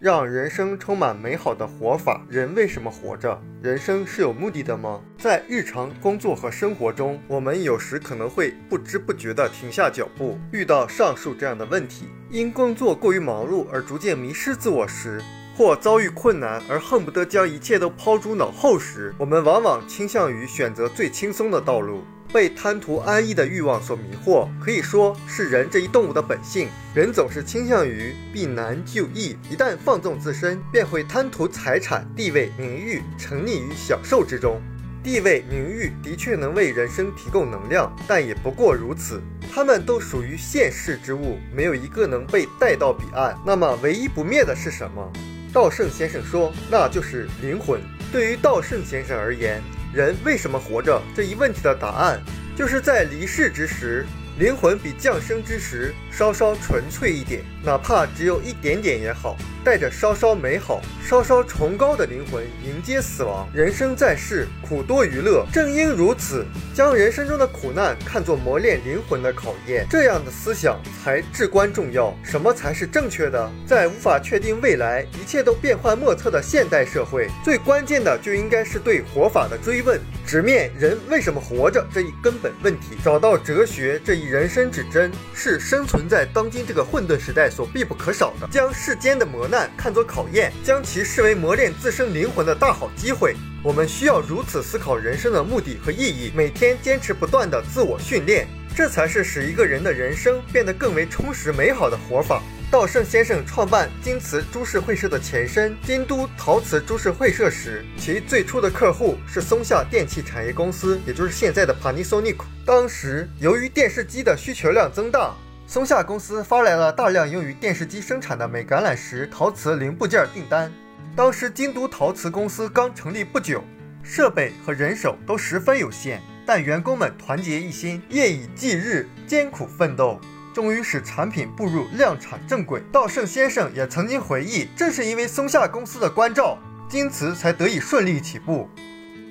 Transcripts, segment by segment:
让人生充满美好的活法。人为什么活着？人生是有目的的吗？在日常工作和生活中，我们有时可能会不知不觉地停下脚步。遇到上述这样的问题，因工作过于忙碌而逐渐迷失自我时，或遭遇困难而恨不得将一切都抛诸脑后时，我们往往倾向于选择最轻松的道路。被贪图安逸的欲望所迷惑，可以说是人这一动物的本性。人总是倾向于避难就易，一旦放纵自身，便会贪图财产、地位、名誉，沉溺于享受之中。地位、名誉的确能为人生提供能量，但也不过如此。它们都属于现世之物，没有一个能被带到彼岸。那么，唯一不灭的是什么？稻盛先生说，那就是灵魂。对于稻盛先生而言，人为什么活着这一问题的答案，就是在离世之时，灵魂比降生之时稍稍纯粹一点，哪怕只有一点点也好。带着稍稍美好、稍稍崇高的灵魂迎接死亡。人生在世，苦多于乐，正因如此，将人生中的苦难看作磨练灵魂的考验，这样的思想才至关重要。什么才是正确的？在无法确定未来、一切都变幻莫测的现代社会，最关键的就应该是对活法的追问，直面人为什么活着这一根本问题，找到哲学这一人生指针，是生存在当今这个混沌时代所必不可少的。将世间的磨难看作考验，将其视为磨练自身灵魂的大好机会。我们需要如此思考人生的目的和意义，每天坚持不断的自我训练，这才是使一个人的人生变得更为充实美好的活法。稻盛先生创办京瓷株式会社的前身京都陶瓷株式会社时，其最初的客户是松下电器产业公司，也就是现在的 Panasonic。当时由于电视机的需求量增大。松下公司发来了大量用于电视机生产的镁橄榄石陶瓷零部件订单。当时京都陶瓷公司刚成立不久，设备和人手都十分有限，但员工们团结一心，夜以继日，艰苦奋斗，终于使产品步入量产正轨。稻盛先生也曾经回忆，正是因为松下公司的关照，京瓷才得以顺利起步。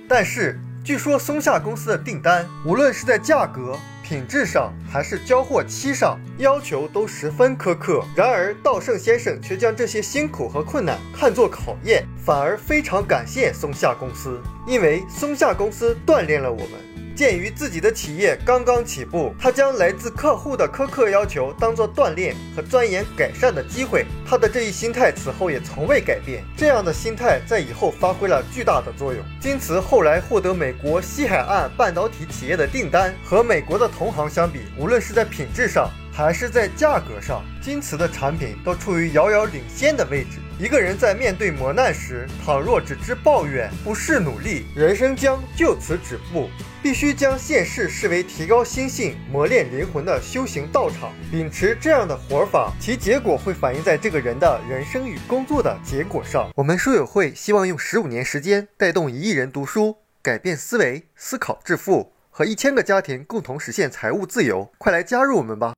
但是，据说松下公司的订单，无论是在价格，品质上还是交货期上，要求都十分苛刻。然而稻盛先生却将这些辛苦和困难看作考验，反而非常感谢松下公司，因为松下公司锻炼了我们。鉴于自己的企业刚刚起步，他将来自客户的苛刻要求当做锻炼和钻研改善的机会。他的这一心态此后也从未改变。这样的心态在以后发挥了巨大的作用。京瓷后来获得美国西海岸半导体企业的订单，和美国的同行相比，无论是在品质上还是在价格上，京瓷的产品都处于遥遥领先的位置。一个人在面对磨难时，倘若只知抱怨，不是努力，人生将就此止步。必须将现世视为提高心性、磨练灵魂的修行道场。秉持这样的活法，其结果会反映在这个人的人生与工作的结果上。我们书友会希望用十五年时间，带动一亿人读书，改变思维，思考致富，和一千个家庭共同实现财务自由。快来加入我们吧！